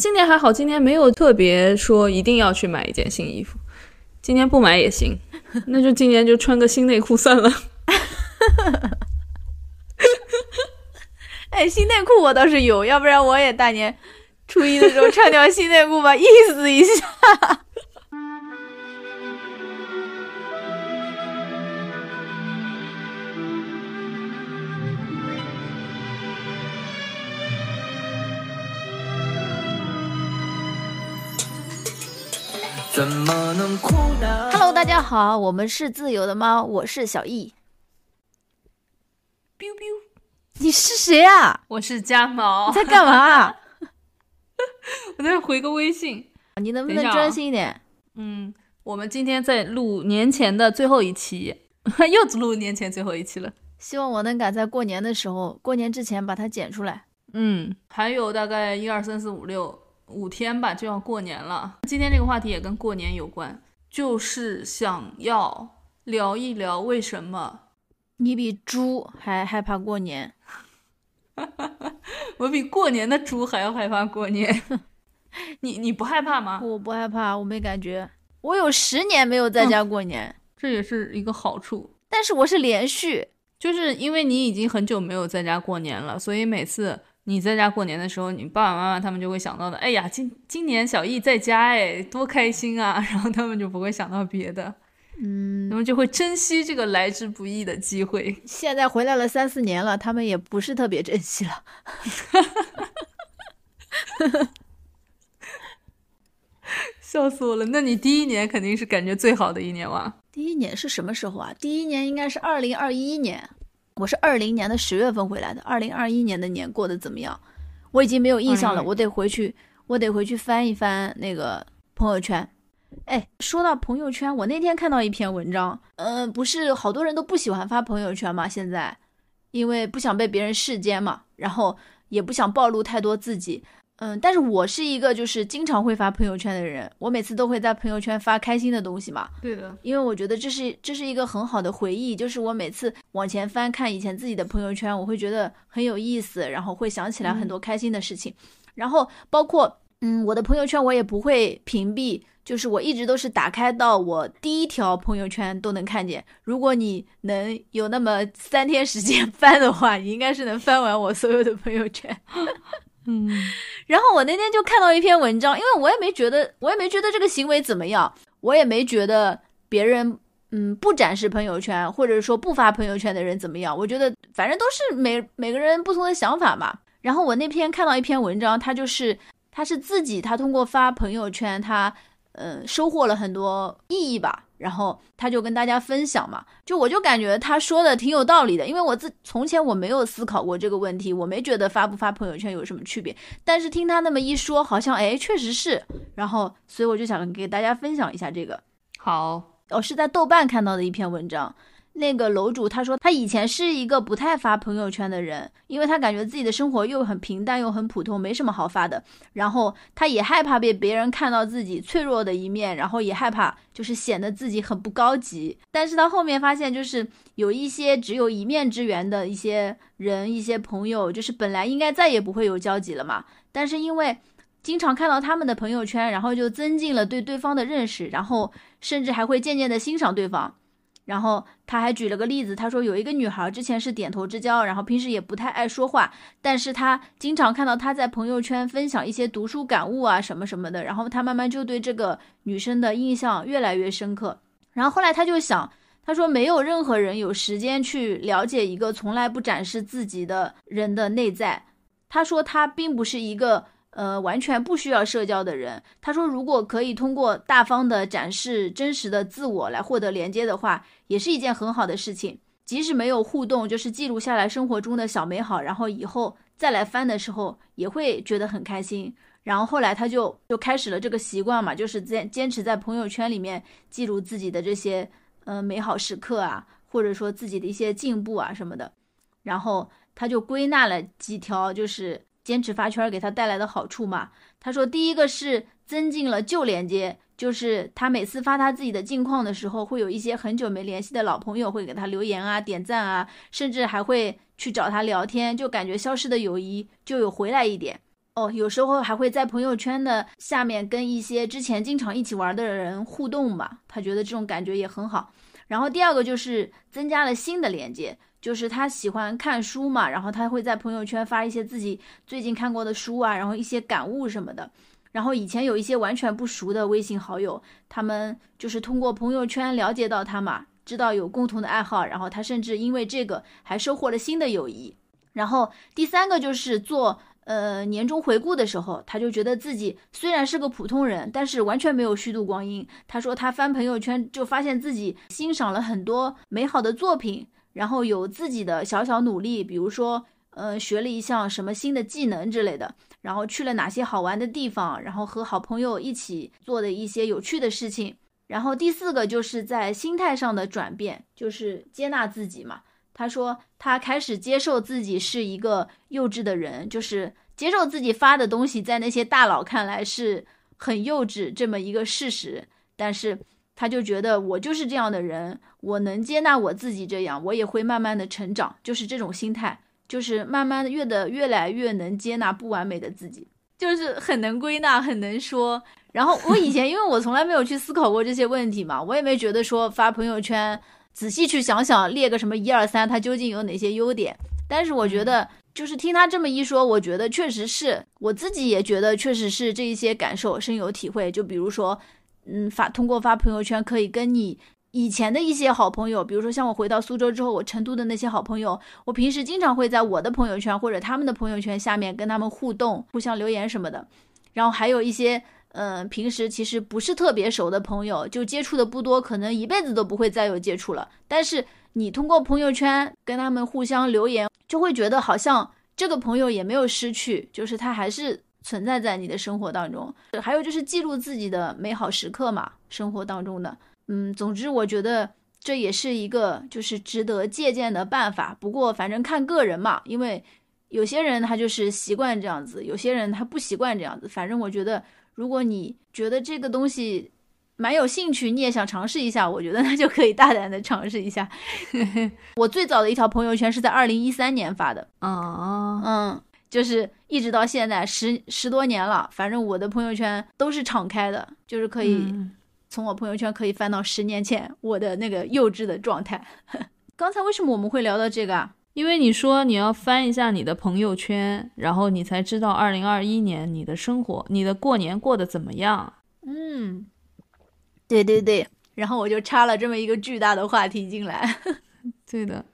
今年还好，今年没有特别说一定要去买一件新衣服，今年不买也行，那就今年就穿个新内裤算了。哎，新内裤我倒是有，要不然我也大年初一的时候穿条新内裤吧，意思一下。怎么能哭呢？Hello，大家好，我们是自由的猫，我是小易。biu biu，你是谁啊？我是家毛。你在干嘛？我在回个微信。你能不能专心一点？嗯，我们今天在录年前的最后一期，又录年前最后一期了。希望我能赶在过年的时候，过年之前把它剪出来。嗯，还有大概一二三四五六。五天吧，就要过年了。今天这个话题也跟过年有关，就是想要聊一聊为什么你比猪还害怕过年。我比过年的猪还要害怕过年。你你不害怕吗？我不害怕，我没感觉。我有十年没有在家过年，这也是一个好处。但是我是连续，就是因为你已经很久没有在家过年了，所以每次。你在家过年的时候，你爸爸妈妈他们就会想到的，哎呀，今今年小易在家，哎，多开心啊！然后他们就不会想到别的，嗯，他们就会珍惜这个来之不易的机会。现在回来了三四年了，他们也不是特别珍惜了，笑死我了！那你第一年肯定是感觉最好的一年哇？第一年是什么时候啊？第一年应该是二零二一年。我是二零年的十月份回来的，二零二一年的年过得怎么样？我已经没有印象了，我得回去，我得回去翻一翻那个朋友圈。哎，说到朋友圈，我那天看到一篇文章，嗯，不是好多人都不喜欢发朋友圈嘛？现在，因为不想被别人视奸嘛，然后也不想暴露太多自己。嗯，但是我是一个就是经常会发朋友圈的人，我每次都会在朋友圈发开心的东西嘛。对的，因为我觉得这是这是一个很好的回忆，就是我每次往前翻看以前自己的朋友圈，我会觉得很有意思，然后会想起来很多开心的事情。然后包括嗯，我的朋友圈我也不会屏蔽，就是我一直都是打开到我第一条朋友圈都能看见。如果你能有那么三天时间 翻的话，你应该是能翻完我所有的朋友圈。嗯，然后我那天就看到一篇文章，因为我也没觉得，我也没觉得这个行为怎么样，我也没觉得别人，嗯，不展示朋友圈或者说不发朋友圈的人怎么样，我觉得反正都是每每个人不同的想法嘛。然后我那篇看到一篇文章，他就是他是自己，他通过发朋友圈，他嗯收获了很多意义吧。然后他就跟大家分享嘛，就我就感觉他说的挺有道理的，因为我自从前我没有思考过这个问题，我没觉得发不发朋友圈有什么区别，但是听他那么一说，好像哎确实是，然后所以我就想给大家分享一下这个。好，我是在豆瓣看到的一篇文章。那个楼主他说，他以前是一个不太发朋友圈的人，因为他感觉自己的生活又很平淡又很普通，没什么好发的。然后他也害怕被别人看到自己脆弱的一面，然后也害怕就是显得自己很不高级。但是他后面发现，就是有一些只有一面之缘的一些人、一些朋友，就是本来应该再也不会有交集了嘛。但是因为经常看到他们的朋友圈，然后就增进了对对方的认识，然后甚至还会渐渐的欣赏对方。然后他还举了个例子，他说有一个女孩之前是点头之交，然后平时也不太爱说话，但是他经常看到她在朋友圈分享一些读书感悟啊什么什么的，然后他慢慢就对这个女生的印象越来越深刻。然后后来他就想，他说没有任何人有时间去了解一个从来不展示自己的人的内在。他说他并不是一个。呃，完全不需要社交的人，他说，如果可以通过大方的展示真实的自我来获得连接的话，也是一件很好的事情。即使没有互动，就是记录下来生活中的小美好，然后以后再来翻的时候，也会觉得很开心。然后后来他就就开始了这个习惯嘛，就是坚坚持在朋友圈里面记录自己的这些呃美好时刻啊，或者说自己的一些进步啊什么的。然后他就归纳了几条，就是。坚持发圈给他带来的好处嘛？他说，第一个是增进了旧连接，就是他每次发他自己的近况的时候，会有一些很久没联系的老朋友会给他留言啊、点赞啊，甚至还会去找他聊天，就感觉消失的友谊就有回来一点。哦，有时候还会在朋友圈的下面跟一些之前经常一起玩的人互动吧，他觉得这种感觉也很好。然后第二个就是增加了新的连接，就是他喜欢看书嘛，然后他会在朋友圈发一些自己最近看过的书啊，然后一些感悟什么的。然后以前有一些完全不熟的微信好友，他们就是通过朋友圈了解到他嘛，知道有共同的爱好，然后他甚至因为这个还收获了新的友谊。然后第三个就是做。呃，年终回顾的时候，他就觉得自己虽然是个普通人，但是完全没有虚度光阴。他说他翻朋友圈就发现自己欣赏了很多美好的作品，然后有自己的小小努力，比如说，呃，学了一项什么新的技能之类的，然后去了哪些好玩的地方，然后和好朋友一起做的一些有趣的事情。然后第四个就是在心态上的转变，就是接纳自己嘛。他说，他开始接受自己是一个幼稚的人，就是接受自己发的东西在那些大佬看来是很幼稚这么一个事实。但是他就觉得我就是这样的人，我能接纳我自己这样，我也会慢慢的成长。就是这种心态，就是慢慢的越的越来越能接纳不完美的自己，就是很能归纳，很能说。然后我以前因为我从来没有去思考过这些问题嘛，我也没觉得说发朋友圈。仔细去想想，列个什么一二三，它究竟有哪些优点？但是我觉得，就是听他这么一说，我觉得确实是我自己也觉得，确实是这一些感受深有体会。就比如说，嗯，发通过发朋友圈，可以跟你以前的一些好朋友，比如说像我回到苏州之后，我成都的那些好朋友，我平时经常会在我的朋友圈或者他们的朋友圈下面跟他们互动，互相留言什么的。然后还有一些。嗯，平时其实不是特别熟的朋友，就接触的不多，可能一辈子都不会再有接触了。但是你通过朋友圈跟他们互相留言，就会觉得好像这个朋友也没有失去，就是他还是存在在你的生活当中。还有就是记录自己的美好时刻嘛，生活当中的。嗯，总之我觉得这也是一个就是值得借鉴的办法。不过反正看个人嘛，因为有些人他就是习惯这样子，有些人他不习惯这样子。反正我觉得。如果你觉得这个东西蛮有兴趣，你也想尝试一下，我觉得那就可以大胆的尝试一下。我最早的一条朋友圈是在二零一三年发的，啊，嗯，就是一直到现在十十多年了，反正我的朋友圈都是敞开的，就是可以从我朋友圈可以翻到十年前我的那个幼稚的状态。刚才为什么我们会聊到这个啊？因为你说你要翻一下你的朋友圈，然后你才知道二零二一年你的生活、你的过年过得怎么样。嗯，对对对，然后我就插了这么一个巨大的话题进来。对的，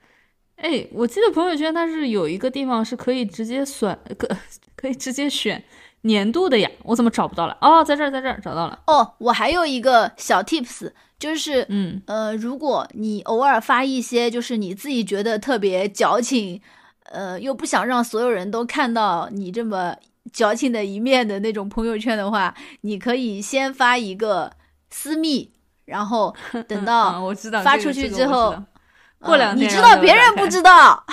哎，我记得朋友圈它是有一个地方是可以直接选，可可以直接选年度的呀。我怎么找不到了？哦，在这儿，在这儿找到了。哦，我还有一个小 tips。就是，嗯，呃，如果你偶尔发一些，就是你自己觉得特别矫情，呃，又不想让所有人都看到你这么矫情的一面的那种朋友圈的话，你可以先发一个私密，然后等到 我知道发出去之后，过两天你知道别人不知 道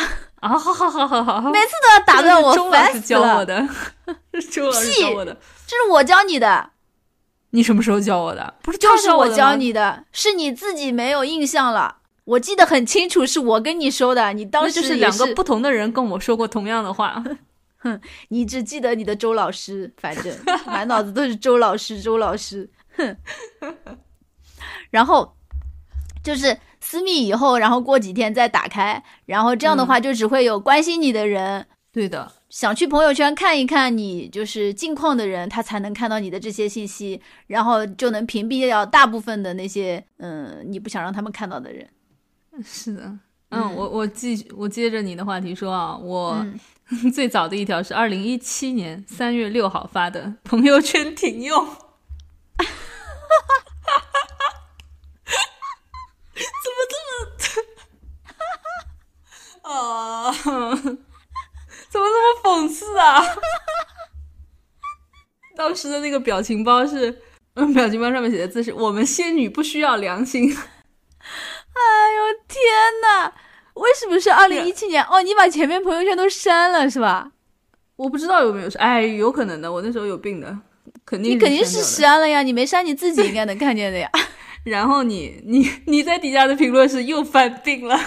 啊，好好好好好，每次都要打断我，烦死了。周老师教我的，这是我教你的。你什么时候教我的？不是就是我教你的，是你自己没有印象了。我记得很清楚，是我跟你说的。你当时就是两个不同的人跟我说过同样的话。哼，你只记得你的周老师，反正满脑子都是周老师，周老师。哼，然后就是私密以后，然后过几天再打开，然后这样的话就只会有关心你的人。对的。想去朋友圈看一看你就是近况的人，他才能看到你的这些信息，然后就能屏蔽掉大部分的那些嗯你不想让他们看到的人。是的，嗯，我我继我接着你的话题说啊，我 最早的一条是二零一七年三月六号发的朋友圈停用，哈哈哈哈哈哈，怎么这么，哈哈啊。怎么这么讽刺啊！当时的那个表情包是，嗯，表情包上面写的字是“我们仙女不需要良心”。哎呦天呐，为什么是二零一七年？哦，你把前面朋友圈都删了是吧？我不知道有没有删，哎，有可能的，我那时候有病的，肯定你肯定是删了呀，你没删你自己应该能看见的呀。然后你你你在底下的评论是又犯病了。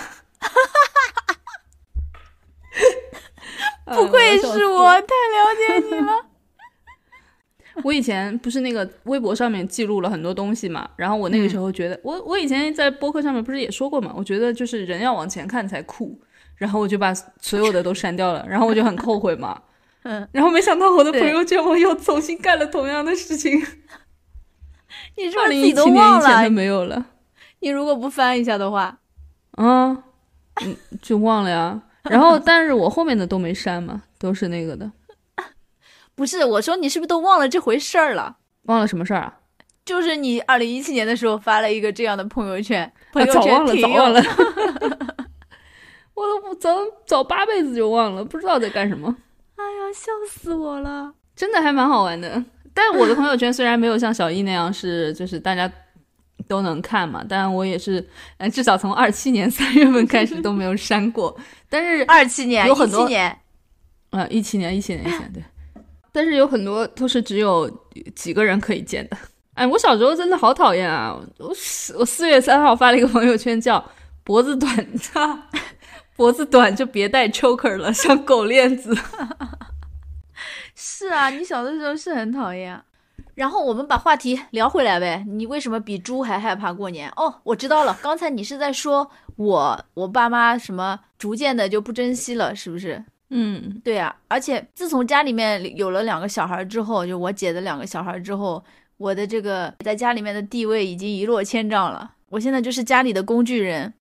不愧是我，太了解你了。我以前不是那个微博上面记录了很多东西嘛，然后我那个时候觉得，我我以前在播客上面不是也说过嘛，我觉得就是人要往前看才酷，然后我就把所有的都删掉了，然后我就很后悔嘛，嗯，然后没想到我的朋友圈我又重新干了同样的事情，你是不二零是自己都忘了？以前？没有了，你如果不翻一下的话，啊，嗯，就忘了呀。然后，但是我后面的都没删嘛，都是那个的，不是我说你是不是都忘了这回事儿了？忘了什么事儿啊？就是你二零一七年的时候发了一个这样的朋友圈，朋 啊，友早忘了，圈挺用早忘了。我都不早早八辈子就忘了，不知道在干什么。哎呀，笑死我了！真的还蛮好玩的。但我的朋友圈虽然没有像小易那样是就是大家都能看嘛，但我也是，嗯，至少从二七年三月份开始都没有删过。但是二七年、有很多一七年，啊，一七年、一七年、一七年对，但是有很多都是只有几个人可以见的。哎，我小时候真的好讨厌啊！我四我四月三号发了一个朋友圈，叫“脖子短，脖子短就别戴 choker 了，像狗链子。是啊，你小的时候是很讨厌啊。然后我们把话题聊回来呗，你为什么比猪还害怕过年？哦，我知道了，刚才你是在说我我爸妈什么逐渐的就不珍惜了，是不是？”嗯，对呀、而且自从家里面有了两个小孩之后，就我姐的两个小孩之后，我的这个在家里面的地位已经一落千丈了。我现在就是家里的工具人。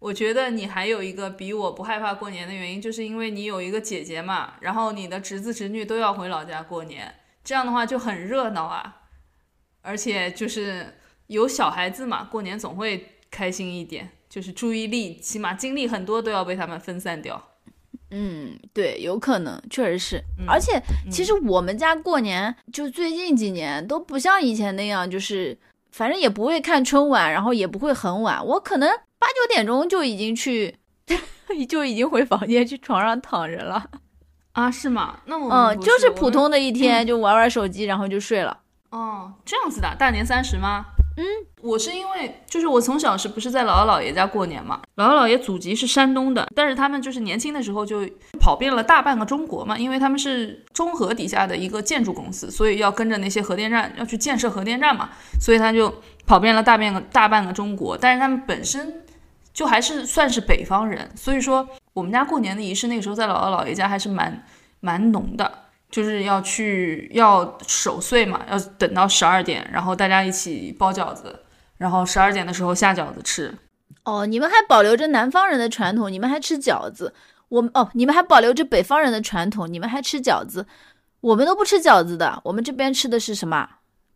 我觉得你还有一个比我不害怕过年的原因，就是因为你有一个姐姐嘛，然后你的侄子侄女都要回老家过年，这样的话就很热闹啊，而且就是有小孩子嘛，过年总会开心一点，就是注意力起码精力很多都要被他们分散掉。嗯，对，有可能，确实是。嗯而且其实我们家过年就最近几年都不像以前那样，就是反正也不会看春晚，然后也不会很晚，我可能八九点钟就已经去，就已经回房间去床上躺着了。啊，是吗？那我们嗯，就是普通的一天，就玩玩手机，然后就睡了。哦，这样子的，大年三十吗？嗯，我是因为就是我从小是不是在姥姥姥爷家过年嘛？姥姥姥爷祖籍是山东的，但是他们就是年轻的时候就跑遍了大半个中国嘛，因为他们是中核底下的一个建筑公司，所以要跟着那些核电站要去建设核电站嘛，所以他就跑遍了大半个大半个中国。但是他们本身就还是算是北方人，所以说我们家过年的仪式那个时候在姥姥姥爷家还是蛮蛮浓的。就是要去要守岁嘛，要等到十二点，然后大家一起包饺子，然后十二点的时候下饺子吃。哦，你们还保留着南方人的传统，你们还吃饺子。我们哦，你们还保留着北方人的传统，你们还吃饺子。我们都不吃饺子的，我们这边吃的是什么？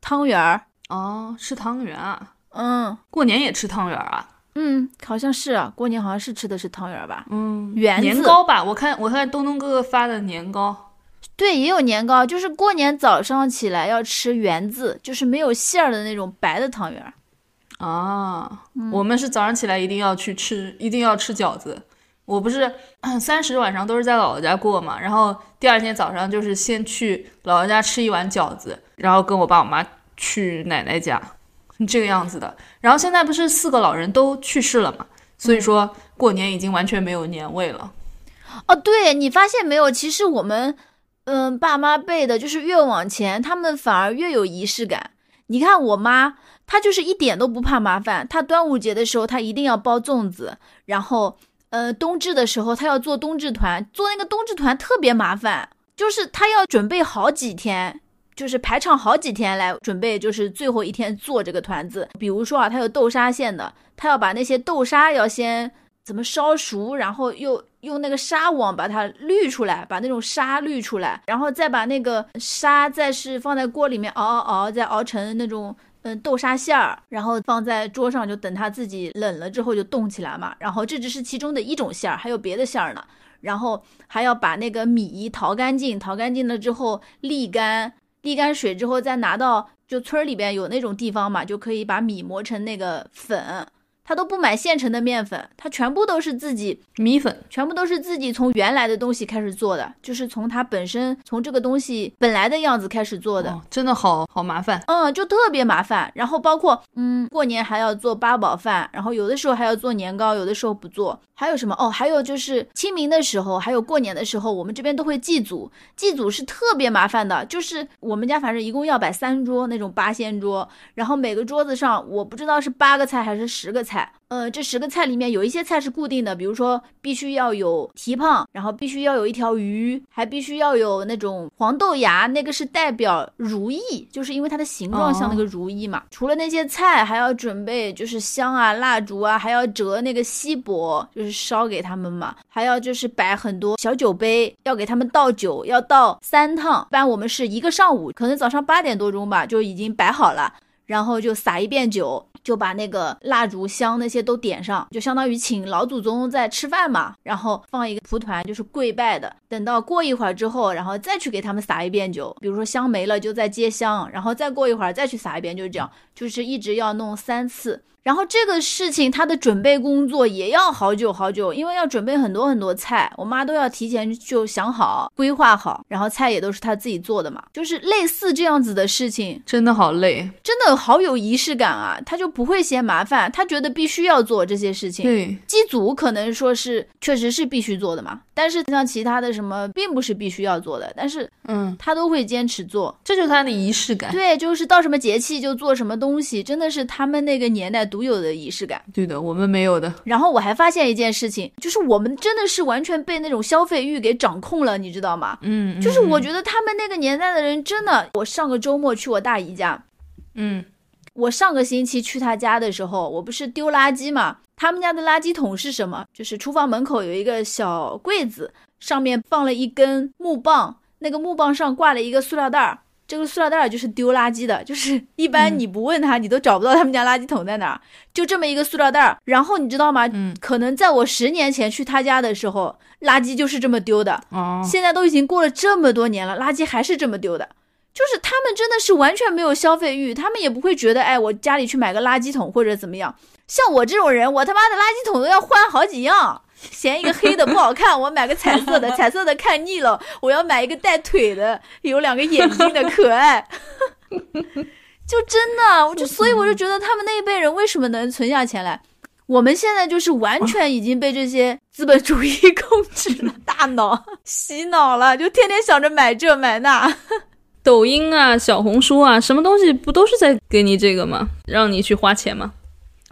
汤圆儿。哦，吃汤圆啊？嗯过年也吃汤圆啊？嗯，好像是啊，过年好像是吃的是汤圆儿吧？嗯，圆子年糕吧？我看我看东东哥哥发的年糕。对，也有年糕，就是过年早上起来要吃圆子，就是没有馅儿的那种白的汤圆儿。啊，我们是早上起来一定要去吃，一定要吃饺子。我不是三十晚上都是在姥姥家过嘛，然后第二天早上就是先去姥姥家吃一碗饺子，然后跟我爸我妈去奶奶家，这个样子的。然后现在不是四个老人都去世了嘛，所以说过年已经完全没有年味了。哦，对你发现没有？其实我们，嗯，爸妈辈的，就是越往前，他们反而越有仪式感。你看我妈，她就是一点都不怕麻烦。她端午节的时候，她一定要包粽子，然后，呃，冬至的时候，她要做冬至团，做那个冬至团特别麻烦，就是她要准备好几天。就是排场好几天来准备，就是最后一天做这个团子。比如说啊，它有豆沙馅的，它要把那些豆沙要先怎么烧熟，然后又用那个纱网把它滤出来，把那种沙滤出来，然后再把那个沙再是放在锅里面熬熬熬，再熬成那种嗯豆沙馅儿，然后放在桌上，就等它自己冷了之后就冻起来嘛。然后这只是其中的一种馅儿，还有别的馅儿呢。然后还要把那个米淘干净，淘干净了之后沥干，沥干水之后再拿到就村里边有那种地方嘛，就可以把米磨成那个粉。他都不买现成的面粉，他全部都是自己米粉，全部都是自己从原来的东西开始做的，就是从它本身从这个东西本来的样子开始做的。哦，真的好好麻烦。嗯，就特别麻烦。然后包括嗯，过年还要做八宝饭，然后有的时候还要做年糕，有的时候不做。还有什么？哦，还有就是清明的时候，还有过年的时候，我们这边都会祭祖。祭祖是特别麻烦的，就是我们家反正一共要摆三桌那种八仙桌，然后每个桌子上我不知道是八个菜还是十个菜。呃，这十个菜里面有一些菜是固定的，比如说必须要有蹄膀，然后必须要有一条鱼，还必须要有那种黄豆芽，那个是代表如意，就是因为它的形状像那个如意嘛。除了那些菜，还要准备就是香啊、蜡烛啊，还要折那个锡箔，就是烧给他们嘛。还要就是摆很多小酒杯，要给他们倒酒，要倒三趟。一般我们是一个上午，可能早上八点多钟吧就已经摆好了，然后就撒一遍酒。就把那个蜡烛香那些都点上，就相当于请老祖宗在吃饭嘛。然后放一个蒲团，就是跪拜的。等到过一会儿之后，然后再去给他们撒一遍酒。比如说香没了，就再接香，然后再过一会儿再去撒一遍，就是这样，就是一直要弄三次。然后这个事情它的准备工作也要好久好久，因为要准备很多很多菜，我妈都要提前就想好规划好，然后菜也都是她自己做的嘛，就是类似这样子的事情，真的好累，真的好有仪式感啊，她就不会嫌麻烦，她觉得必须要做这些事情。对，机组可能说是确实是必须做的嘛，但是像其他的什么并不是必须要做的，但是嗯，她都会坚持做，这就是她的仪式感。对，就是到什么节气就做什么东西，真的是他们那个年代。独有的仪式感，对的，我们没有的。然后我还发现一件事情，就是我们真的是完全被那种消费欲给掌控了，你知道吗？嗯，就是我觉得他们那个年代的人真的，我上个周末去我大姨家，嗯，我上个星期去他家的时候，我不是丢垃圾嘛？他们家的垃圾桶是什么？就是厨房门口有一个小柜子，上面放了一根木棒，那个木棒上挂了一个塑料袋儿。这个塑料袋就是丢垃圾的，就是 一般你不问他，你都找不到他们家垃圾桶在哪儿。就这么一个塑料袋，然后你知道吗？嗯，可能在我十年前去他家的时候，垃圾就是这么丢的。哦，现在都已经过了这么多年了，垃圾还是这么丢的。就是他们真的是完全没有消费欲，他们也不会觉得，哎，我家里去买个垃圾桶或者怎么样。像我这种人，我他妈的垃圾桶都要换好几样。嫌一个黑的不好看，我买个彩色的，彩色的看腻了，我要买一个带腿的，有两个眼睛的可爱。就真的，我就所以我就觉得他们那一辈人为什么能存下钱来？我们现在就是完全已经被这些资本主义控制了大脑，洗脑了，就天天想着买这买那。抖音啊，小红书啊，什么东西不都是在给你这个吗？让你去花钱吗？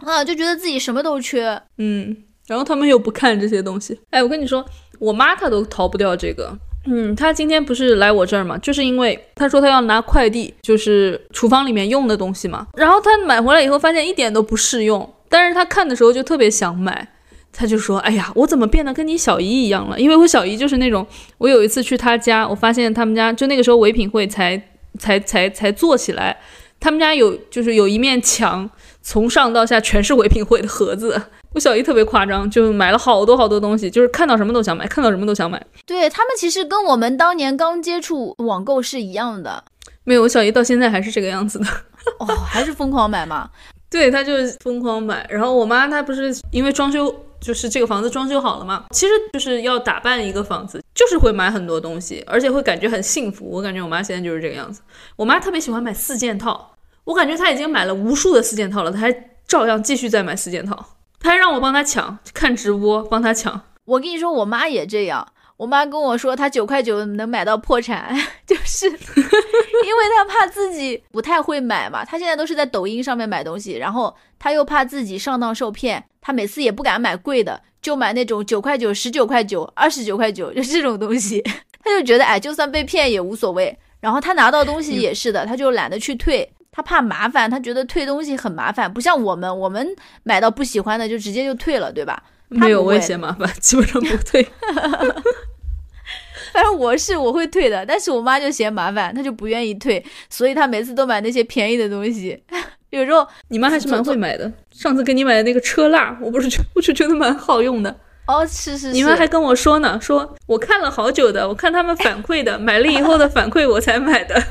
啊，就觉得自己什么都缺。嗯。然后他们又不看这些东西，哎，我跟你说，我妈她都逃不掉这个。嗯，她今天不是来我这儿嘛，就是因为她说她要拿快递，就是厨房里面用的东西嘛。然后她买回来以后发现一点都不适用，但是她看的时候就特别想买，她就说：“哎呀，我怎么变得跟你小姨一样了？因为我小姨就是那种，我有一次去她家，我发现他们家就那个时候唯品会才才才才做起来，他们家有就是有一面墙，从上到下全是唯品会的盒子。”我小姨特别夸张，就买了好多好多东西，就是看到什么都想买，看到什么都想买。对他们其实跟我们当年刚接触网购是一样的。没有，我小姨到现在还是这个样子的。哦，还是疯狂买吗？对，她就是疯狂买。然后我妈她不是因为装修，就是这个房子装修好了嘛，其实就是要打扮一个房子，就是会买很多东西，而且会感觉很幸福。我感觉我妈现在就是这个样子。我妈特别喜欢买四件套，我感觉她已经买了无数的四件套了，她还照样继续在买四件套。他还让我帮他抢，看直播帮他抢。我跟你说，我妈也这样。我妈跟我说，她九块九能买到破产，就是因为她怕自己不太会买嘛。她现在都是在抖音上面买东西，然后她又怕自己上当受骗，她每次也不敢买贵的，就买那种九块九、十九块九、二十九块九，就这种东西。她就觉得，哎，就算被骗也无所谓。然后她拿到东西也是的，她就懒得去退。他怕麻烦，他觉得退东西很麻烦，不像我们，我们买到不喜欢的就直接就退了，对吧？没有，我也嫌麻烦，基本上不退。反正我是我会退的，但是我妈就嫌麻烦，她就不愿意退，所以她每次都买那些便宜的东西。有时候你妈还是蛮会买的。上次给你买的那个车蜡，我不是觉，我就觉得蛮好用的。哦，是是是。你妈还跟我说呢，说我看了好久的，我看他们反馈的，买了以后的反馈我才买的。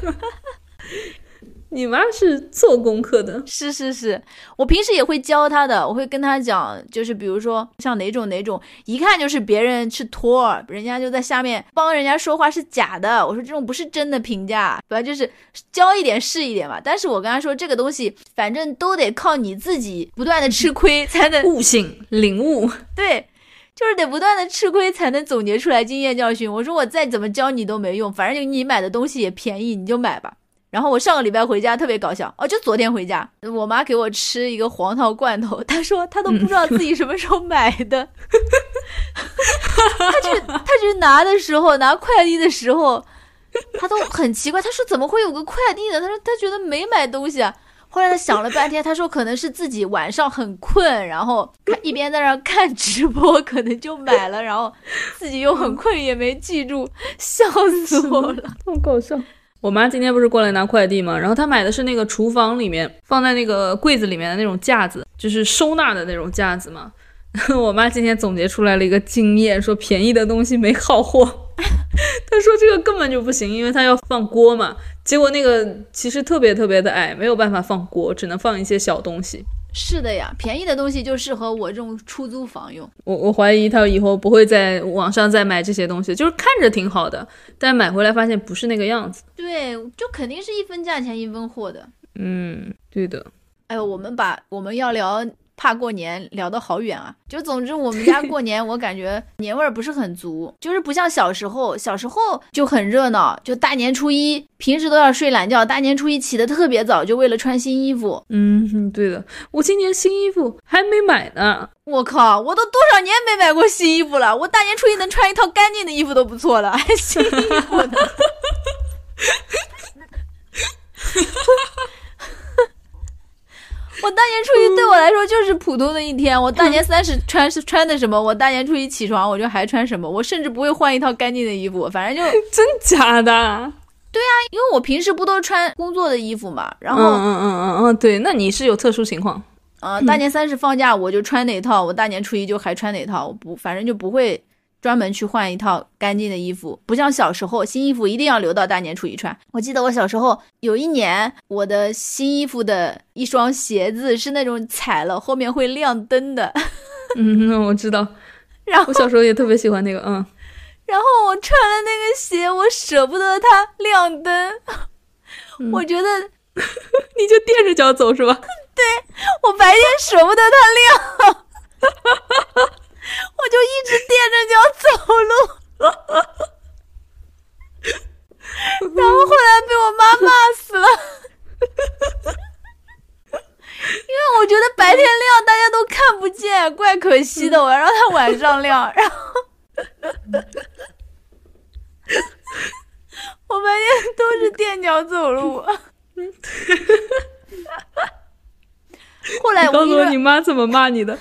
你妈是做功课的，是是是，我平时也会教她的，我会跟她讲，就是比如说像哪种哪种，一看就是别人是托儿，人家就在下面帮人家说话是假的，我说这种不是真的评价，反正就是教一点是一点嘛。但是我跟他说这个东西，反正都得靠你自己不断的吃 亏才能悟性领悟，对，就是得不断的吃亏才能总结出来经验教训。我说我再怎么教你都没用，反正就你买的东西也便宜，你就买吧。然后我上个礼拜回家特别搞笑哦，就昨天回家，我妈给我吃一个黄桃罐头，她说她都不知道自己什么时候买的，她去她去拿的时候，拿快递的时候，她都很奇怪，她说怎么会有个快递呢？她说她觉得没买东西啊。后来她想了半天，她说可能是自己晚上很困，然后一边在那看直播，可能就买了，然后自己又很困，也没记住，笑死我了，好搞笑。我妈今天不是过来拿快递吗？然后她买的是那个厨房里面放在那个柜子里面的那种架子，就是收纳的那种架子嘛。我妈今天总结出来了一个经验，说便宜的东西没好货。她说这个根本就不行，因为她要放锅嘛。结果那个其实特别特别的矮，没有办法放锅，只能放一些小东西。是的呀，便宜的东西就适合我这种出租房用。我我怀疑他以后不会在网上再买这些东西，就是看着挺好的，但买回来发现不是那个样子。对，就肯定是一分价钱一分货的。嗯，对的。哎呦，我们把我们要聊。怕过年聊得好远啊！就总之我们家过年，我感觉 年味儿不是很足，就是不像小时候，小时候就很热闹。就大年初一，平时都要睡懒觉，大年初一起得特别早，就为了穿新衣服。嗯，对的，我今年新衣服还没买呢。我靠，我都多少年没买过新衣服了，我大年初一能穿一套干净的衣服都不错了，还新衣服呢。我大年初一对我来说就是普通的一天。我大年三十穿是穿的什么，我大年初一起床我就还穿什么。我甚至不会换一套干净的衣服，反正就 真假的。对啊，因为我平时不都穿工作的衣服嘛。然后嗯嗯嗯嗯嗯，对，那你是有特殊情况啊？大年三十放假我就穿哪套，我大年初一就还穿哪套，我不反正就不会。专门去换一套干净的衣服，不像小时候，新衣服一定要留到大年初一穿。我记得我小时候有一年，我的新衣服的一双鞋子是那种踩了后面会亮灯的。嗯，我知道。然后我小时候也特别喜欢那个，嗯。然后我穿了那个鞋，我舍不得它亮灯，我觉得 你就垫着脚走是吧？对，我白天舍不得它亮。我就一直垫着脚走路，然后后来被我妈骂死了，因为我觉得白天亮大家都看不见，怪可惜的。我要让它晚上亮，然后我发现都是垫脚走路。后来我告诉我你妈怎么骂你的。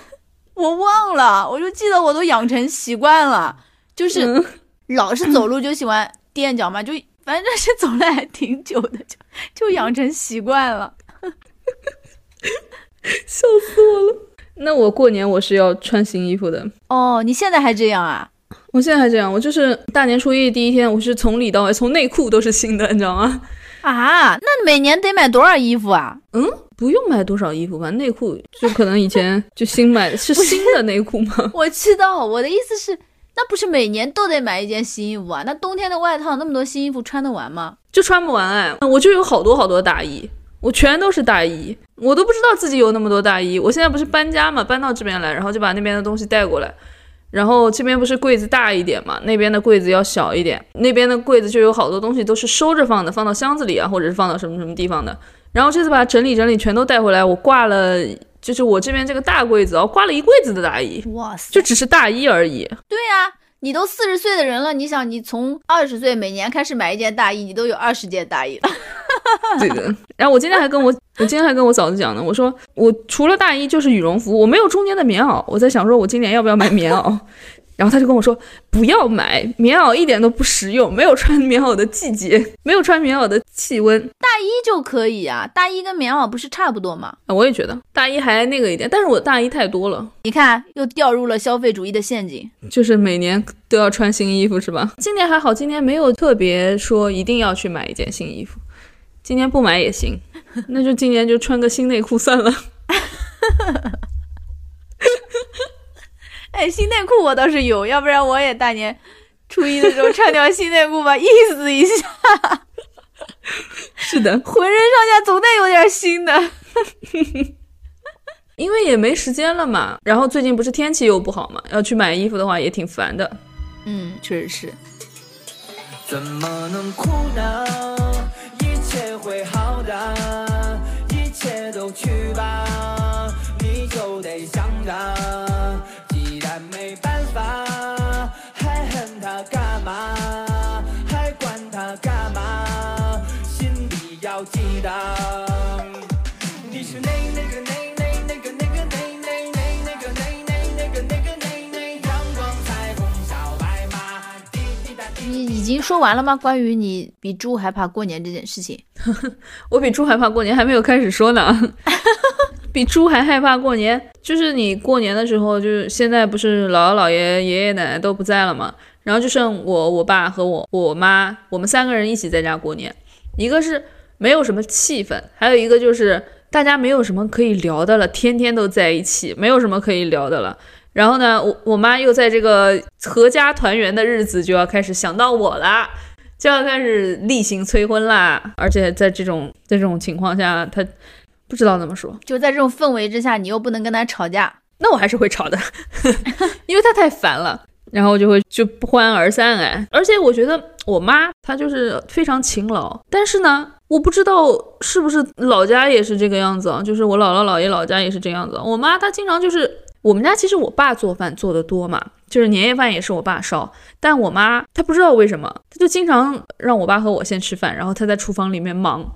我忘了，我就记得我都养成习惯了，就是老是走路就喜欢垫脚嘛，就反正是走了还挺久的，就就养成习惯了，笑死我了。那我过年我是要穿新衣服的哦。你现在还这样啊？我现在还这样，我就是大年初一第一天，我是从里到外，从内裤都是新的，你知道吗？啊，那每年得买多少衣服啊？嗯。不用买多少衣服吧，内裤就可能以前就新买的是新的内裤吗？我知道，我的意思是，那不是每年都得买一件新衣服啊？那冬天的外套那么多新衣服穿得完吗？就穿不完哎，我就有好多好多大衣，我全都是大衣，我都不知道自己有那么多大衣。我现在不是搬家嘛，搬到这边来，然后就把那边的东西带过来，然后这边不是柜子大一点嘛，那边的柜子要小一点，那边的柜子就有好多东西都是收着放的，放到箱子里啊，或者是放到什么什么地方的。然后这次把它整理整理，全都带回来。我挂了，就是我这边这个大柜子哦，挂了一柜子的大衣。哇塞，就只是大衣而已。对呀，你都四十岁的人了，你想，你从二十岁每年开始买一件大衣，你都有二十件大衣了。对 的。然后我今天还跟我，我今天还跟我嫂子讲呢，我说我除了大衣就是羽绒服，我没有中间的棉袄。我在想说，我今年要不要买棉袄？然后他就跟我说：“不要买棉袄，一点都不实用，没有穿棉袄的季节，没有穿棉袄的气温，大衣就可以啊。大衣跟棉袄不是差不多吗？啊，我也觉得大衣还那个一点，但是我大衣太多了，你看又掉入了消费主义的陷阱，就是每年都要穿新衣服是吧？今年还好，今年没有特别说一定要去买一件新衣服，今年不买也行。”那就今年就穿个新内裤算了。哎，新内裤我倒是有，要不然我也大年初一的时候穿条新内裤吧，意思一下。是的，浑身上下总得有点新的。因为也没时间了嘛。然后最近不是天气又不好嘛，要去买衣服的话也挺烦的。嗯，确实是。怎么能哭呢？已经说完了吗？关于你比猪还怕过年这件事情？我比猪还怕过年，还没有开始说呢。比猪还害怕过年，就是你过年的时候，就是现在不是姥姥姥爷、爷爷奶奶都不在了嘛，然后就剩我、我爸和我我妈，我们三个人一起在家过年。一个是没有什么气氛，还有一个就是大家没有什么可以聊的了，天天都在一起，没有什么可以聊的了。然后呢，我我妈又在这个阖家团圆的日子就要开始想到我啦，就要开始例行催婚啦。而且在这种在这种情况下，她不知道怎么说，就在这种氛围之下，你又不能跟她吵架。那我还是会吵的，因为她太烦了，然后就会就不欢而散哎。而且我觉得我妈她就是非常勤劳，但是呢，我不知道是不是老家也是这个样子啊，就是我姥姥姥爷老家也是这样子。我妈她经常就是我们家其实我爸做饭做的多嘛，就是年夜饭也是我爸烧，但我妈她不知道为什么，她就经常让我爸和我先吃饭，然后她在厨房里面忙，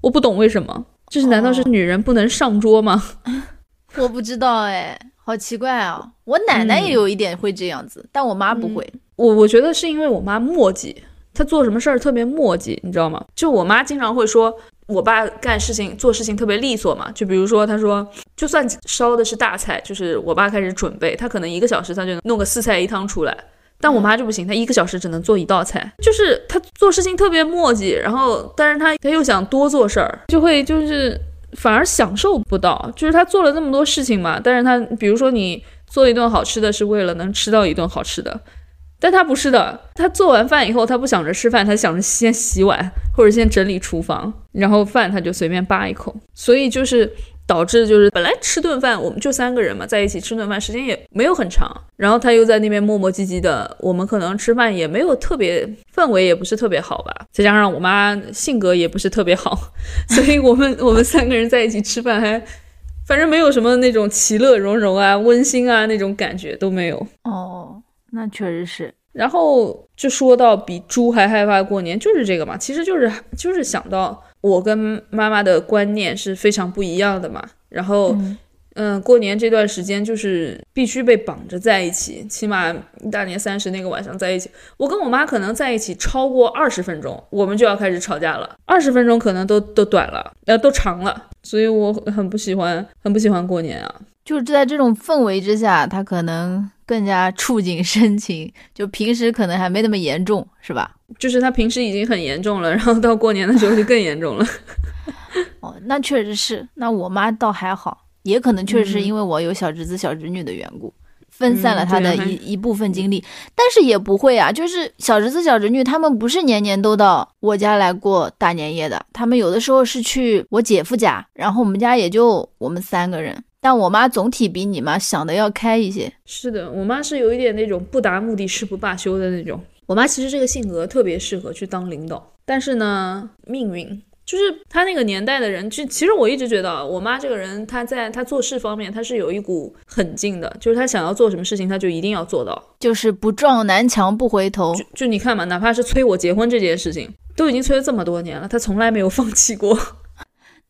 我不懂为什么。就是难道是女人不能上桌吗？我不知道哎，好奇怪啊！我奶奶也有一点会这样子，但我妈不会。我我觉得是因为我妈磨叽，她做什么事儿特别磨叽，你知道吗？就我妈经常会说我爸干事情做事情特别利索嘛。就比如说，他说就算烧的是大菜，就是我爸开始准备，他可能一个小时他就能弄个四菜一汤出来。但我妈就不行，她一个小时只能做一道菜，就是她做事情特别磨叽，然后但是她她又想多做事儿，就会就是反而享受不到，就是她做了那么多事情嘛，但是她比如说你做一顿好吃的是为了能吃到一顿好吃的，但她不是的，她做完饭以后，她不想着吃饭，她想着先洗碗或者先整理厨房，然后饭她就随便扒一口，所以就是。导致就是本来吃顿饭我们就三个人嘛，在一起吃顿饭时间也没有很长，然后他又在那边磨磨唧唧的，我们可能吃饭也没有特别氛围也不是特别好吧，再加上我妈性格也不是特别好，所以我们我们三个人在一起吃饭还反正没有什么那种其乐融融啊、温馨啊那种感觉都没有。哦，那确实是。然后就说到比猪还害怕过年，就是这个嘛，其实就是就是想到。我跟妈妈的观念是非常不一样的嘛，然后，嗯，过年这段时间就是必须被绑着在一起，起码大年三十那个晚上在一起。我跟我妈可能在一起超过二十分钟，我们就要开始吵架了。二十分钟可能都都短了，呃，都长了，所以我很不喜欢，很不喜欢过年啊。就是在这种氛围之下，他可能更加触景生情，就平时可能还没那么严重，是吧？就是他平时已经很严重了，然后到过年的时候就更严重了。哦，那确实是。那我妈倒还好，也可能确实是因为我有小侄子、小侄女的缘故，分散了她的一一部分精力。但是也不会啊，就是小侄子、小侄女他们不是年年都到我家来过大年夜的，他们有的时候是去我姐夫家，然后我们家也就我们三个人。但我妈总体比你妈想的要开一些。是的，我妈是有一点那种不达目的誓不罢休的那种。我妈其实这个性格特别适合去当领导，但是呢，命运就是她那个年代的人，就其实我一直觉得，我妈这个人，她在她做事方面，她是有一股狠劲的，就是她想要做什么事情，她就一定要做到，就是不撞南墙不回头。就就你看嘛，哪怕是催我结婚这件事情，都已经催了这么多年了，她从来没有放弃过。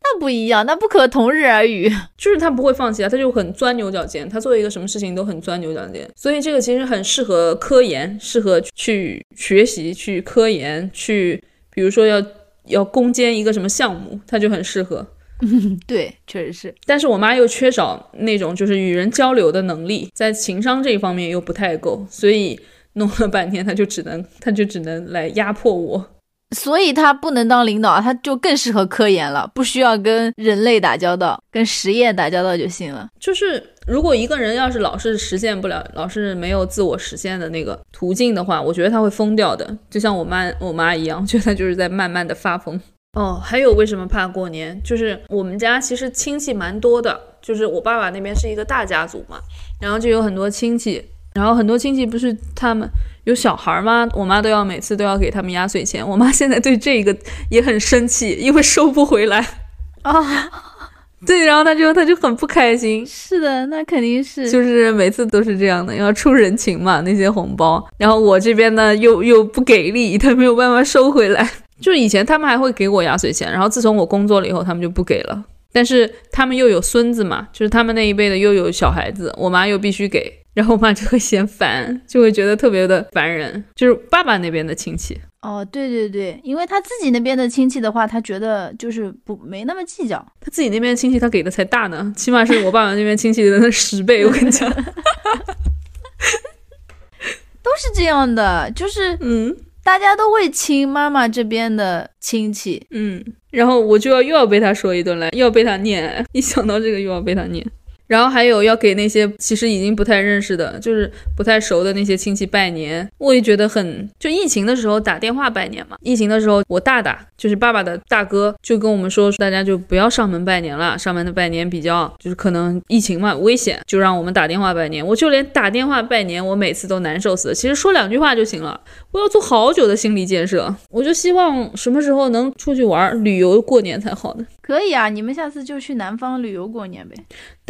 那不一样，那不可同日而语。就是他不会放弃啊，他就很钻牛角尖，他做一个什么事情都很钻牛角尖。所以这个其实很适合科研，适合去学习、去科研、去，比如说要要攻坚一个什么项目，他就很适合。对，确实是。但是我妈又缺少那种就是与人交流的能力，在情商这一方面又不太够，所以弄了半天，他就只能他就只能来压迫我。所以他不能当领导，他就更适合科研了，不需要跟人类打交道，跟实验打交道就行了。就是如果一个人要是老是实现不了，老是没有自我实现的那个途径的话，我觉得他会疯掉的，就像我妈我妈一样，觉得就是在慢慢的发疯。哦，还有为什么怕过年？就是我们家其实亲戚蛮多的，就是我爸爸那边是一个大家族嘛，然后就有很多亲戚，然后很多亲戚不是他们有小孩吗？我妈都要每次都要给他们压岁钱，我妈现在对这个也很生气，因为收不回来啊。对，然后他就他就很不开心。是的，那肯定是，就是每次都是这样的，要出人情嘛那些红包，然后我这边呢又又不给力，他没有办法收回来。就是以前他们还会给我压岁钱，然后自从我工作了以后，他们就不给了。但是他们又有孙子嘛，就是他们那一辈的又有小孩子，我妈又必须给，然后我妈就会嫌烦，就会觉得特别的烦人。就是爸爸那边的亲戚，哦，对对对，因为他自己那边的亲戚的话，他觉得就是不没那么计较。他自己那边的亲戚他给的才大呢，起码是我爸爸那边亲戚的那十倍。我跟你讲，都是这样的，就是嗯。大家都会亲妈妈这边的亲戚，嗯，然后我就要又要被他说一顿了，又要被他念，一想到这个又要被他念。然后还有要给那些其实已经不太认识的，就是不太熟的那些亲戚拜年，我也觉得很就疫情的时候打电话拜年嘛。疫情的时候，我大大就是爸爸的大哥，就跟我们说，大家就不要上门拜年了，上门的拜年比较就是可能疫情嘛危险，就让我们打电话拜年。我就连打电话拜年，我每次都难受死。其实说两句话就行了，我要做好久的心理建设。我就希望什么时候能出去玩旅游过年才好呢？可以啊，你们下次就去南方旅游过年呗。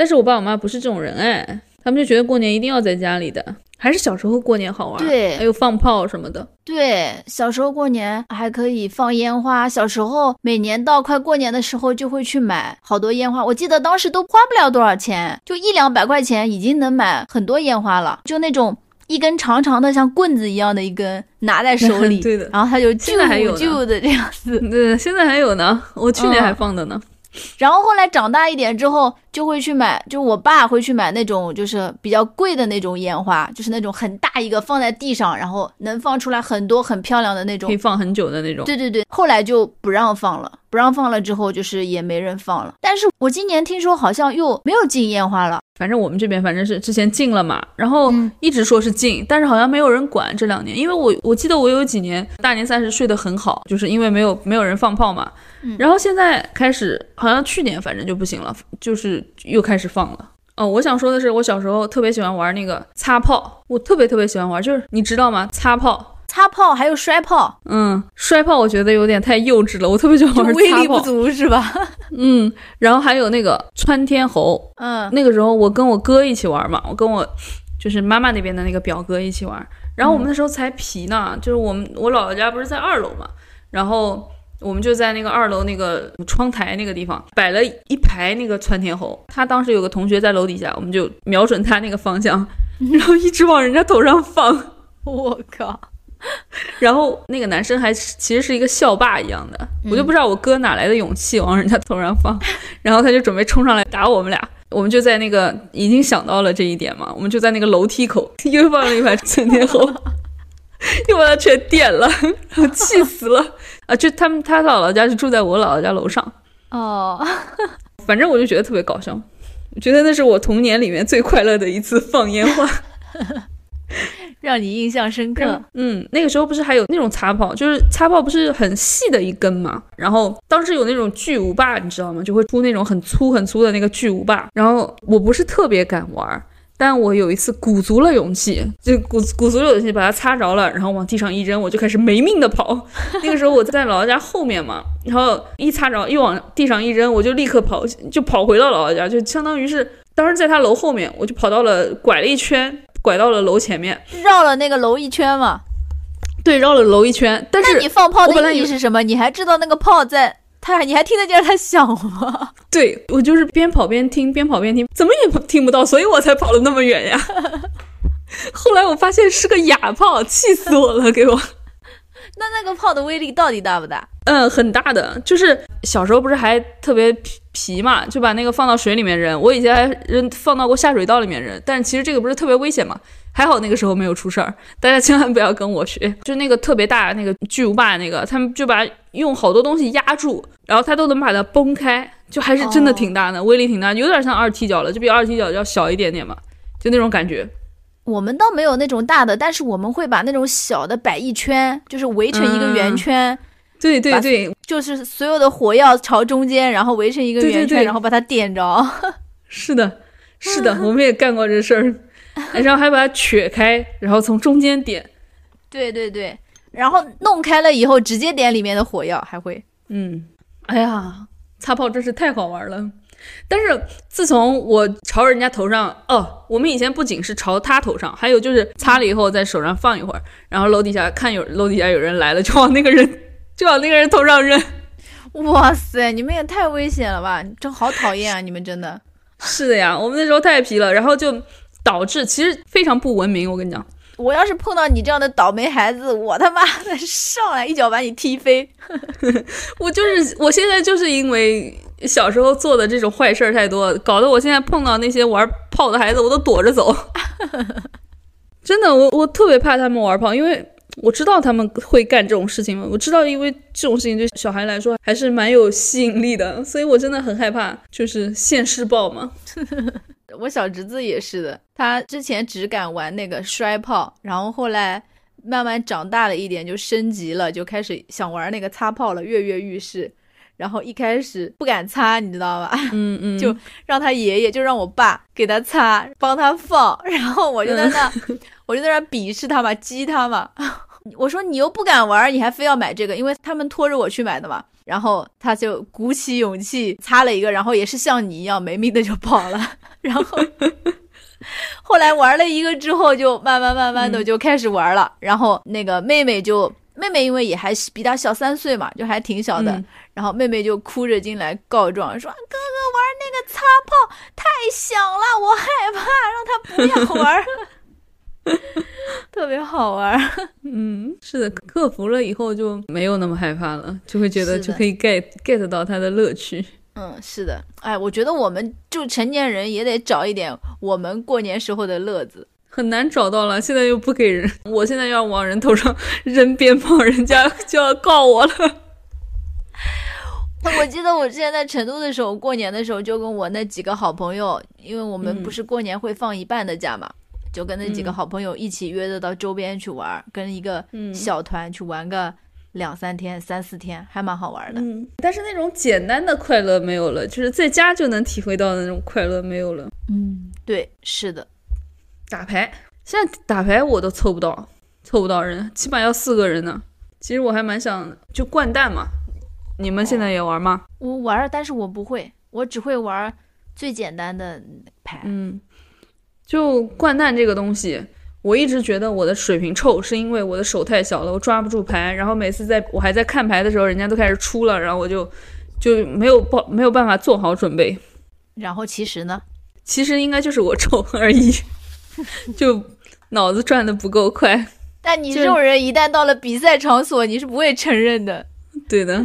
但是我爸我妈不是这种人哎，他们就觉得过年一定要在家里的，还是小时候过年好玩。对，还有放炮什么的。对，小时候过年还可以放烟花。小时候每年到快过年的时候就会去买好多烟花，我记得当时都花不了多少钱，就一两百块钱已经能买很多烟花了。就那种一根长长的像棍子一样的一根拿在手里，对的。然后它就 现在还有旧的这样子。对，现在还有呢，我去年还放的呢。然后后来长大一点之后，就会去买，就我爸会去买那种就是比较贵的那种烟花，就是那种很大一个放在地上，然后能放出来很多很漂亮的那种，可以放很久的那种。对对对，后来就不让放了，不让放了之后，就是也没人放了。但是我今年听说好像又没有禁烟花了，反正我们这边反正是之前禁了嘛，然后一直说是禁，但是好像没有人管这两年，因为我我记得我有几年大年三十睡得很好，就是因为没有没有人放炮嘛。然后现在开始，好像去年反正就不行了，就是又开始放了。哦，我想说的是，我小时候特别喜欢玩那个擦炮，我特别特别喜欢玩，就是你知道吗？擦炮、擦炮还有摔炮。嗯，摔炮我觉得有点太幼稚了，我特别喜欢玩威力不足是吧？嗯，然后还有那个窜天猴。嗯，那个时候我跟我哥一起玩嘛，我跟我就是妈妈那边的那个表哥一起玩，然后我们那时候才皮呢，就是我们我姥姥家不是在二楼嘛，然后。我们就在那个二楼那个窗台那个地方摆了一排那个窜天猴。他当时有个同学在楼底下，我们就瞄准他那个方向，然后一直往人家头上放。我靠！然后那个男生还其实是一个校霸一样的，我就不知道我哥哪来的勇气往人家头上放。然后他就准备冲上来打我们俩。我们就在那个已经想到了这一点嘛，我们就在那个楼梯口又放了一排窜天猴，又把它全点了，然 后气死了。啊，就他们他姥姥家是住在我姥姥家楼上哦，反正我就觉得特别搞笑，我觉得那是我童年里面最快乐的一次放烟花，让你印象深刻。嗯，那个时候不是还有那种擦炮，就是擦炮不是很细的一根嘛，然后当时有那种巨无霸，你知道吗？就会出那种很粗很粗的那个巨无霸，然后我不是特别敢玩。但我有一次鼓足了勇气，就鼓鼓足了勇气把它擦着了，然后往地上一扔，我就开始没命的跑。那个时候我在姥姥家后面嘛，然后一擦着，一往地上一扔，我就立刻跑，就跑回到姥姥家，就相当于是当时在他楼后面，我就跑到了，拐了一圈，拐到了楼前面，绕了那个楼一圈嘛。对，绕了楼一圈。但是你放炮的意义是什么？你还知道那个炮在？他，你还听得见他响吗？对我就是边跑边听，边跑边听，怎么也听不到，所以我才跑了那么远呀。后来我发现是个哑炮，气死我了，给我。那那个炮的威力到底大不大？嗯，很大的，就是小时候不是还特别皮皮嘛，就把那个放到水里面扔。我以前还扔放到过下水道里面扔，但其实这个不是特别危险嘛。还好那个时候没有出事儿，大家千万不要跟我学。就那个特别大那个巨无霸那个，他们就把用好多东西压住，然后它都能把它崩开，就还是真的挺大的，威力挺大，有点像二踢脚了，就比二踢脚要小一点点嘛，就那种感觉。我们倒没有那种大的，但是我们会把那种小的摆一圈，就是围成一个圆圈。对对对，就是所有的火药朝中间，然后围成一个圆圈，然后把它点着。是的，是的，我们也干过这事儿。然后还把它瘸开，然后从中间点。对对对，然后弄开了以后，直接点里面的火药，还会。嗯，哎呀，擦炮真是太好玩了。但是自从我朝人家头上，哦，我们以前不仅是朝他头上，还有就是擦了以后在手上放一会儿，然后楼底下看有楼底下有人来了，就往那个人就往那个人头上扔。哇塞，你们也太危险了吧！真好讨厌啊，你们真的。是的呀，我们那时候太皮了，然后就。导致其实非常不文明，我跟你讲，我要是碰到你这样的倒霉孩子，我他妈的上来一脚把你踢飞。我就是我现在就是因为小时候做的这种坏事儿太多，搞得我现在碰到那些玩炮的孩子，我都躲着走。真的，我我特别怕他们玩炮，因为我知道他们会干这种事情嘛。我知道，因为这种事情对小孩来说还是蛮有吸引力的，所以我真的很害怕，就是现世报嘛。我小侄子也是的，他之前只敢玩那个摔炮，然后后来慢慢长大了一点，就升级了，就开始想玩那个擦炮了，跃跃欲试。然后一开始不敢擦，你知道吧？嗯嗯，就让他爷爷，就让我爸给他擦，帮他放，然后我就在那，我就在那鄙视他嘛，激他嘛。我说你又不敢玩，你还非要买这个，因为他们拖着我去买的嘛。然后他就鼓起勇气擦了一个，然后也是像你一样没命的就跑了。然后 后来玩了一个之后，就慢慢慢慢的就开始玩了。然后那个妹妹就妹妹因为也还比他小三岁嘛，就还挺小的。然后妹妹就哭着进来告状说：“哥哥玩那个擦炮太响了，我害怕，让他不要玩。” 特别好玩，嗯，是的，克服了以后就没有那么害怕了，就会觉得就可以 get get 到它的乐趣。嗯，是的，哎，我觉得我们就成年人也得找一点我们过年时候的乐子，很难找到了。现在又不给人，我现在要往人头上扔鞭炮，人家就要告我了。我记得我之前在成都的时候，过年的时候就跟我那几个好朋友，因为我们不是过年会放一半的假嘛。就跟那几个好朋友一起约着到周边去玩，跟一个小团去玩个两三天、三四天，还蛮好玩的。嗯，但是那种简单的快乐没有了，就是在家就能体会到的那种快乐没有了。嗯，对，是的。打牌，现在打牌我都凑不到，凑不到人，起码要四个人呢。其实我还蛮想就掼蛋嘛，你们现在也玩吗？我玩，但是我不会，我只会玩最简单的牌。嗯。就掼蛋这个东西，我一直觉得我的水平臭，是因为我的手太小了，我抓不住牌。然后每次在我还在看牌的时候，人家都开始出了，然后我就就没有报没有办法做好准备。然后其实呢，其实应该就是我臭而已，就脑子转的不够快。但你这种人一旦到了比赛场所，你是不会承认的。对的，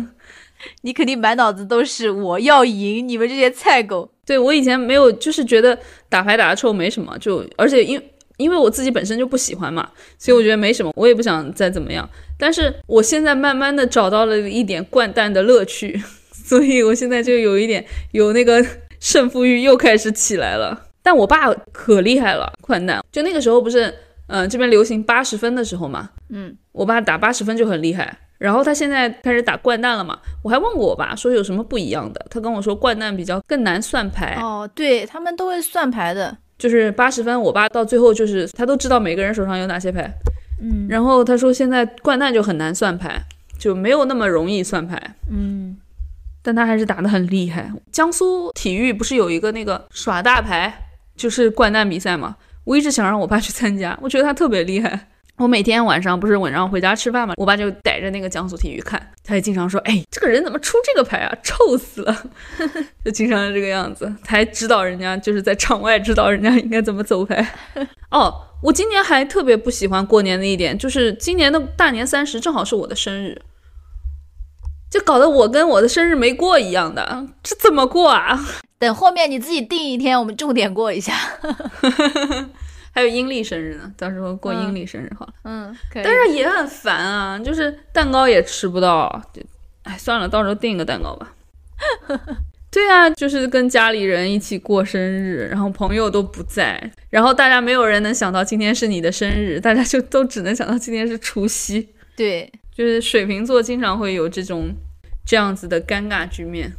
你肯定满脑子都是我要赢你们这些菜狗。对我以前没有，就是觉得打牌打的臭没什么，就而且因因为我自己本身就不喜欢嘛，所以我觉得没什么，我也不想再怎么样。但是我现在慢慢的找到了一点掼蛋的乐趣，所以我现在就有一点有那个胜负欲又开始起来了。但我爸可厉害了，掼蛋就那个时候不是，嗯，这边流行八十分的时候嘛，嗯，我爸打八十分就很厉害。然后他现在开始打掼蛋了嘛？我还问过我爸，说有什么不一样的？他跟我说掼蛋比较更难算牌。哦，对他们都会算牌的，就是八十分，我爸到最后就是他都知道每个人手上有哪些牌。嗯，然后他说现在掼蛋就很难算牌，就没有那么容易算牌。嗯，但他还是打得很厉害。江苏体育不是有一个那个耍大牌，就是掼蛋比赛嘛？我一直想让我爸去参加，我觉得他特别厉害。我每天晚上不是晚上回家吃饭嘛，我爸就逮着那个江苏体育看，他也经常说：“哎，这个人怎么出这个牌啊，臭死了！” 就经常是这个样子，他还指导人家，就是在场外指导人家应该怎么走牌。哦，我今年还特别不喜欢过年的一点，就是今年的大年三十正好是我的生日，就搞得我跟我的生日没过一样的，这怎么过啊？等后面你自己定一天，我们重点过一下。还有阴历生日呢，到时候过阴历生日好了。嗯，可以。但是也很烦啊，就是蛋糕也吃不到，就，哎，算了，到时候订个蛋糕吧。对啊，就是跟家里人一起过生日，然后朋友都不在，然后大家没有人能想到今天是你的生日，大家就都只能想到今天是除夕。对，就是水瓶座经常会有这种这样子的尴尬局面。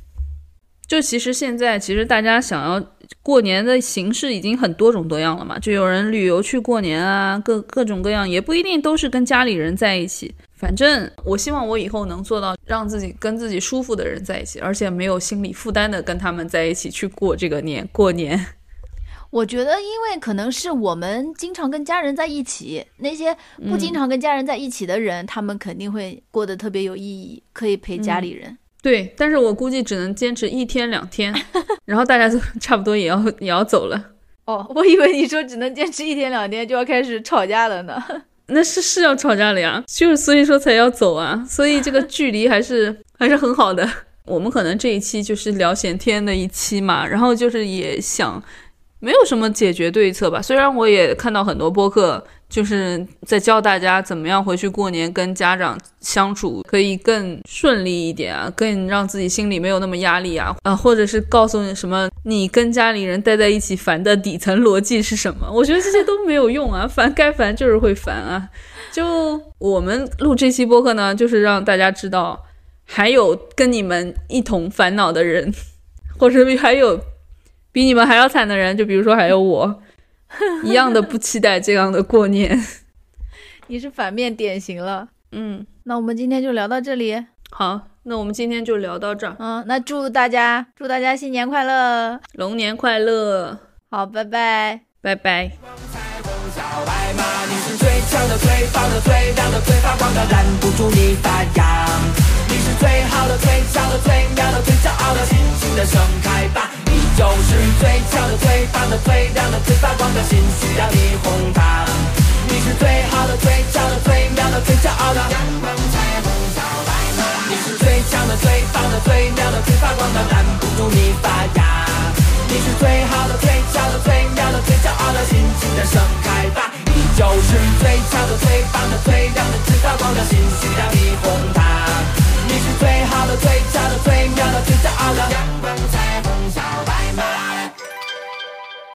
就其实现在，其实大家想要过年的形式已经很多种多样了嘛。就有人旅游去过年啊，各各种各样，也不一定都是跟家里人在一起。反正我希望我以后能做到让自己跟自己舒服的人在一起，而且没有心理负担的跟他们在一起去过这个年过年。我觉得，因为可能是我们经常跟家人在一起，那些不经常跟家人在一起的人，他们肯定会过得特别有意义，可以陪家里人。对，但是我估计只能坚持一天两天，然后大家都差不多也要 也要走了。哦，我以为你说只能坚持一天两天就要开始吵架了呢。那是是要吵架了呀，就是所以说才要走啊，所以这个距离还是还是很好的。我们可能这一期就是聊闲天的一期嘛，然后就是也想没有什么解决对策吧。虽然我也看到很多播客。就是在教大家怎么样回去过年跟家长相处可以更顺利一点啊，更让自己心里没有那么压力啊啊，或者是告诉你什么你跟家里人待在一起烦的底层逻辑是什么？我觉得这些都没有用啊，烦该烦就是会烦啊。就我们录这期播客呢，就是让大家知道还有跟你们一同烦恼的人，或者还有比你们还要惨的人，就比如说还有我。一样的不期待这样的过年，你是反面典型了。嗯，那我们今天就聊到这里。好，那我们今天就聊到这儿。嗯，那祝大家祝大家新年快乐，龙年快乐。好，拜拜，拜拜。最好的，最俏的，最妙的，最骄傲的，尽情的盛开吧！你就是最强的、最棒的、最亮的、最发光的心，需要你哄它。你是最好的、最强的、最妙的、最骄傲的阳光彩虹小白马。你是最强的、最棒的、最亮的、最发光的，拦不住你发芽。你是最好的、最强的、最妙的、最骄傲的，尽情的盛开吧。你就是最强的、最棒的、最亮的、最发光的心，需要你哄它。你是最好的，最佳的，最妙的，最骄傲的，阳光彩虹小白。